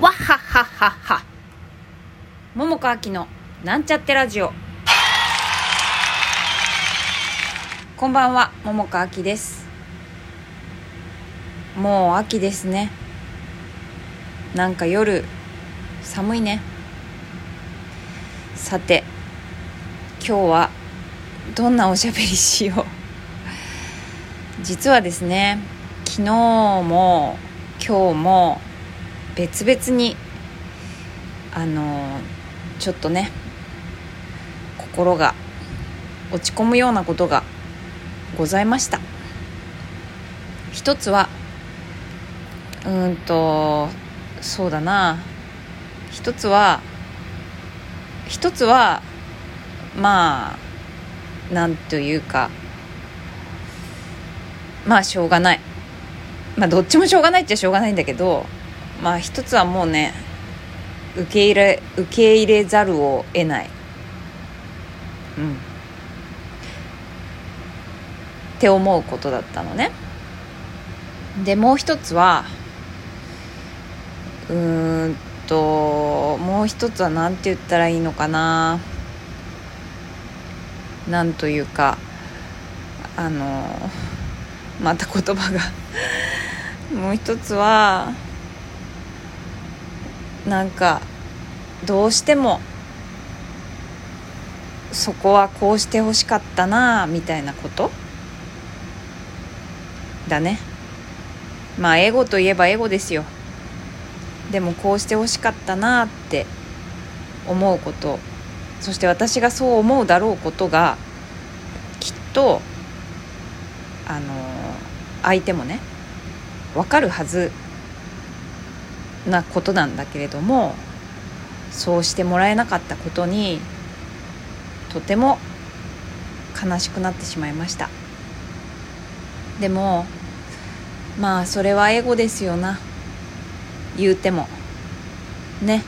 わっはっはっはっは。桃子秋のなんちゃってラジオ。こんばんは桃子秋です。もう秋ですね。なんか夜寒いね。さて今日はどんなおしゃべりしよう。実はですね昨日も今日も別々にあのちょっとね心が落ち込むようなことがございました。一つはうんとそうだな。一つは一つはまあなんというかまあしょうがない。まあどっちもしょうがないっちゃしょうがないんだけどまあ一つはもうね受け入れ受け入れざるを得ない。うん。って思うことだったのね。でもう一つはうーんともう一つは何て言ったらいいのかな。なんというかあのまた言葉が。もう一つはなんかどうしてもそこはこうしてほしかったなみたいなこと？だね。まあエゴといえばエゴですよ。でもこうしてほしかったなって思うこと。そして私がそう思うだろうことがきっとあの相手もね分かるはず。なことなんだけれどもそうしてもらえなかったことにとても悲しくなってしまいました。でもまあそれはエゴですよな。言うても。ね。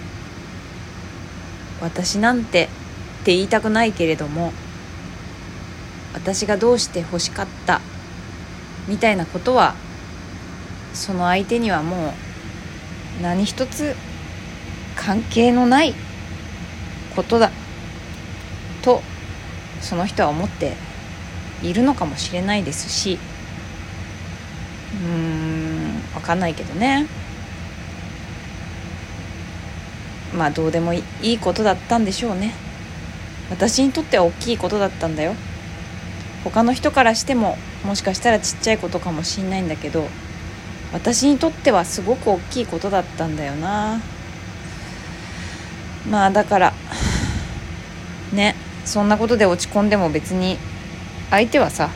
私なんてって言いたくないけれども私がどうして欲しかったみたいなことはその相手にはもう何一つ関係のないことだ。とその人は思っているのかもしれないですし。うーん分かんないけどね。まあどうでもいいことだったんでしょうね。私にとっては大きいことだったんだよ。他の人からしてももしかしたらちっちゃいことかもしんないんだけど。私にとってはすごく大きいことだったんだよな。まあだからねそんなことで落ち込んでも別に相手はさ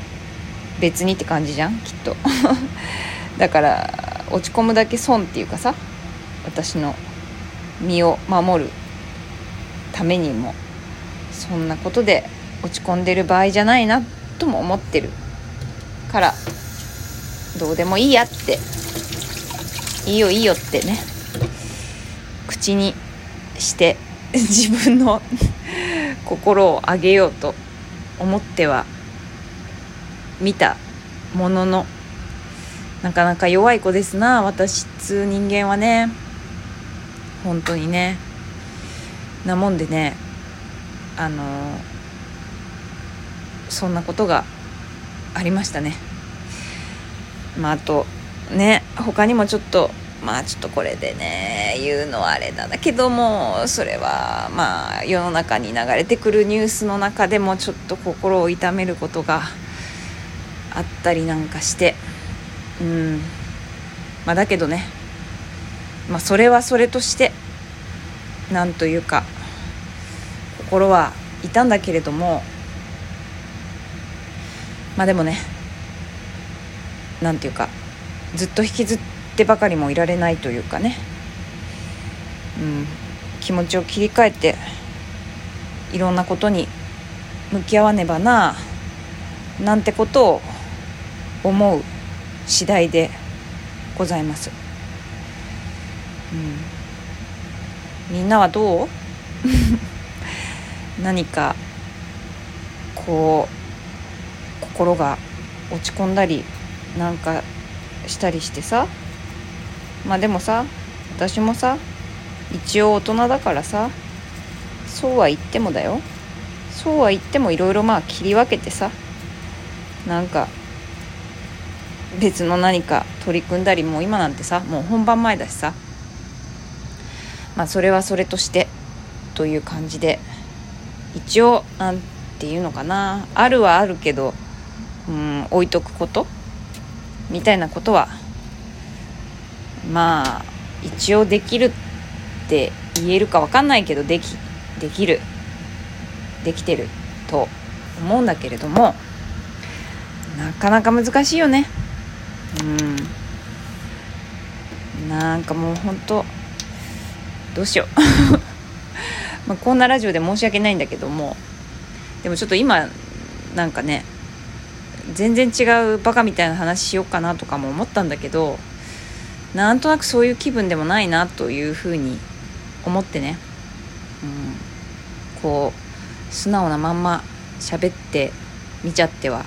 別にって感じじゃんきっと。だから落ち込むだけ損っていうかさ私の身を守るためにもそんなことで落ち込んでる場合じゃないなとも思ってるから。どうでもいいやって。いいよいいよってね。口にして 自分の 心を上げようと思っては見たもののなかなか弱い子ですな私っつう人間はね。本当にね。なもんでねあのそんなことがありましたね。まああとね他にもちょっとまあちょっとこれでね言うのはあれだけどもそれはまあ世の中に流れてくるニュースの中でもちょっと心を痛めることがあったりなんかしてうん。まあだけどねまあそれはそれとしてなんというか心は痛んだけれどもまあでもねなんていうかずっと引きずってばかりもいられないというかね、うん、気持ちを切り替えていろんなことに向き合わねばななんてことを思う次第でございます、うん、みんなはどう？何かこう心が落ち込んだりなんかしたりしてさ。まあでもさ私もさ一応大人だからさそうは言ってもだよ。そうは言ってもいろいろまあ切り分けてさなんか別の何か取り組んだりもう今なんてさもう本番前だしさ。まあそれはそれとしてという感じで一応なんていうのかな。あるはあるけどうん置いとくこと。みたいなことはまあ一応できるって言えるか分かんないけどできできる。できてると思うんだけれどもなかなか難しいよね。うん。なんかもうほんとどうしよう。まあこんなラジオで申し訳ないんだけどもでもちょっと今なんかね全然違うバカみたいな話しようかなとかも思ったんだけどなんとなくそういう気分でもないなというふうに思ってね、うん、こう素直なまんま喋ってみちゃっては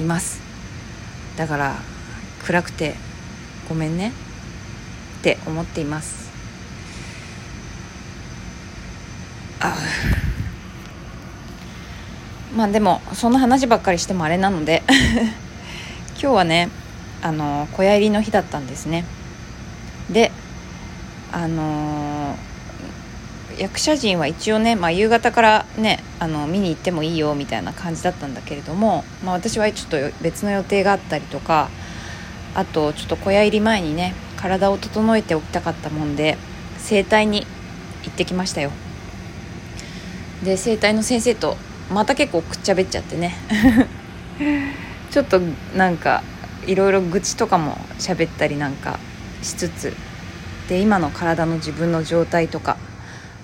います。だから暗くてごめんね。って思っています。あまあでもそんな話ばっかりしてもあれなので 今日はねあの小屋入りの日だったんですね。であのー、役者陣は一応ね、まあ、夕方からねあの見に行ってもいいよみたいな感じだったんだけれども、まあ、私はちょっと別の予定があったりとかあとちょっと小屋入り前にね体を整えておきたかったもんで整体に行ってきましたよ。で整体の先生とまた結構くっちゃべっちゃってね。ちょっとなんかいろいろ愚痴とかも喋ったりなんかしつつ。で今の体の自分の状態とか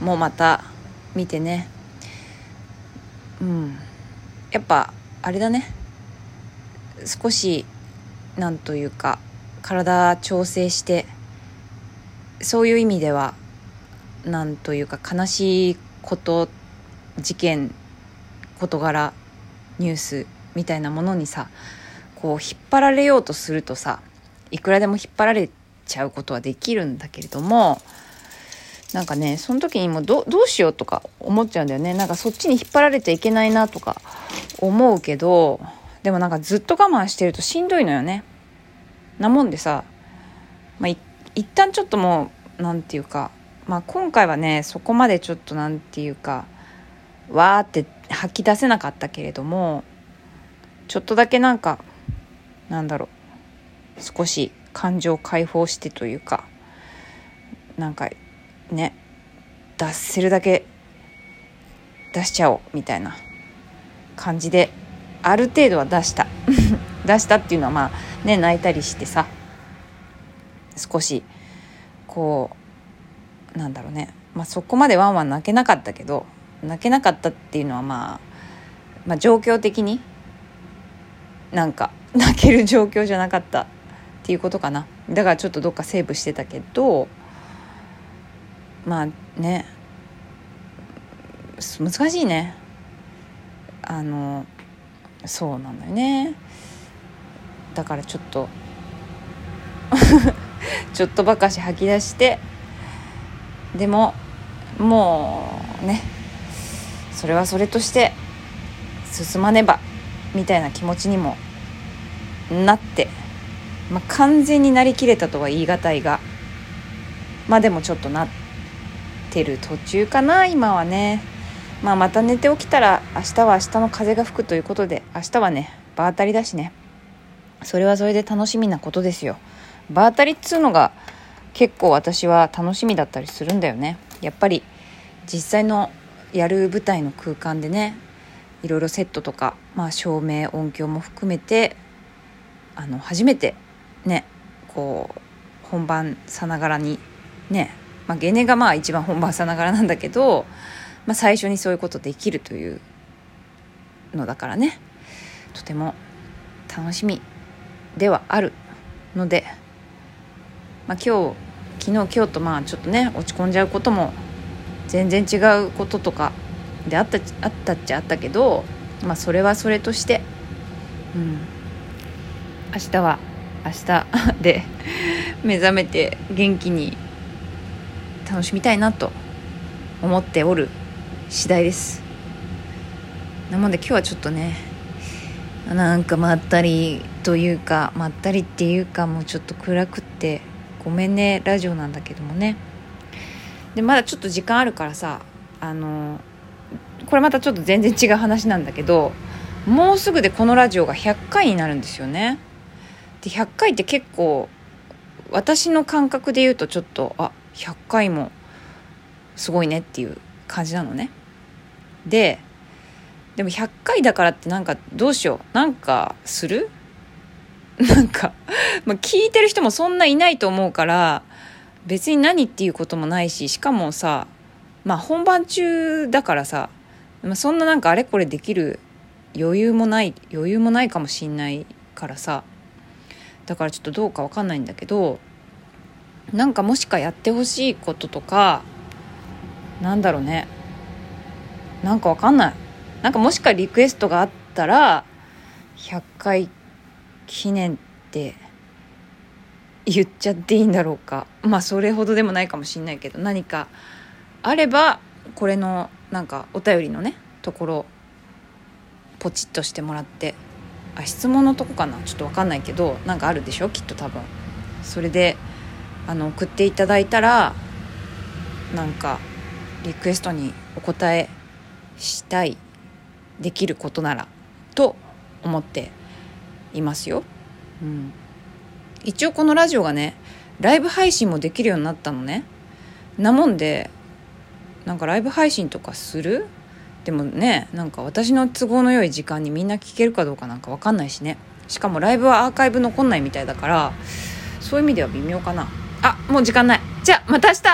もまた見てね。うん。やっぱあれだね。少しなんというか体調整してそういう意味ではなんというか悲しいこと事件事柄ニュースみたいなものにさこう引っ張られようとするとさいくらでも引っ張られちゃうことはできるんだけれどもなんかねその時にもどどうしようとか思っちゃうんだよね。なんかそっちに引っ張られちゃいけないなとか思うけどでもなんかずっと我慢してるとしんどいのよね。なもんでさ、まあ、一旦ちょっともう何て言うか、まあ、今回はねそこまでちょっと何て言うかわーって吐き出せなかったけれどもちょっとだけなんかなんだろう少し感情を解放してというかなんかね出せるだけ出しちゃおうみたいな感じである程度は出した。出したっていうのはまあね泣いたりしてさ少しこうなんだろうね、まあ、そこまでワンワン泣けなかったけど泣けなかったっていうのはまあ、まあ、状況的になんか泣ける状況じゃなかったっていうことかな。だからちょっとどっかセーブしてたけどまあね。難しいね。あのそうなんだよね。だからちょっと ちょっとばかし吐き出してでももうね。それはそれとして進まねばみたいな気持ちにもなってまあ、完全になりきれたとは言い難いがまあでもちょっとなってる途中かな今はね。まあまた寝て起きたら明日は明日の風が吹くということで明日はね場当たりだしね。それはそれで楽しみなことですよ。場当たりっつうのが結構私は楽しみだったりするんだよね。やっぱり実際のやる舞台の空間でねいろいろセットとか、まあ、照明音響も含めてあの初めてねこう本番さながらにね、まあ、ゲネがまあ一番本番さながらなんだけど、まあ、最初にそういうことできるというのだからねとても楽しみではあるので、まあ、今日昨日今日とまあちょっとね落ち込んじゃうことも全然違うこととかであったあったっちゃあったけど、まあ、それはそれとして、うん、明日は明日 で目覚めて元気に楽しみたいなと思っておる次第です。なので今日はちょっとねなんかまったりというかまったりっていうかもうちょっと暗くってごめんねラジオなんだけどもね。でまだちょっと時間あるからさあのこれまたちょっと全然違う話なんだけどもうすぐでこのラジオが100回になるんですよね。で100回って結構私の感覚で言うとちょっとあ100回もすごいねっていう感じなのね。ででも100回だからってなんかどうしよう。なんかする？なんか、まあ、聞いてる人もそんないないと思うから別に何っていうこともないししかもさまあ本番中だからさ、まあ、そんななんかあれこれできる余裕もない余裕もないかもしんないからさだからちょっとどうかわかんないんだけどなんかもしかやってほしいこととかなんだろうね。なんかわかんない。なんかもしかリクエストがあったら100回記念って言っちゃっていいんだろうか。まあそれほどでもないかもしんないけど何かあればこれのなんかお便りのねところポチッとしてもらってあ質問のとこかな？ちょっと分かんないけどなんかあるでしょ？きっと多分。それであの送っていただいたらなんかリクエストにお答えしたいできることならと思っていますよ、うん、一応このラジオがねライブ配信もできるようになったのね。なもんでなんかライブ配信とかする？でもねなんか私の都合の良い時間にみんな聞けるかどうかなんか分かんないしね。しかもライブはアーカイブ残んないみたいだからそういう意味では微妙かな。あもう時間ない。じゃあまた明日。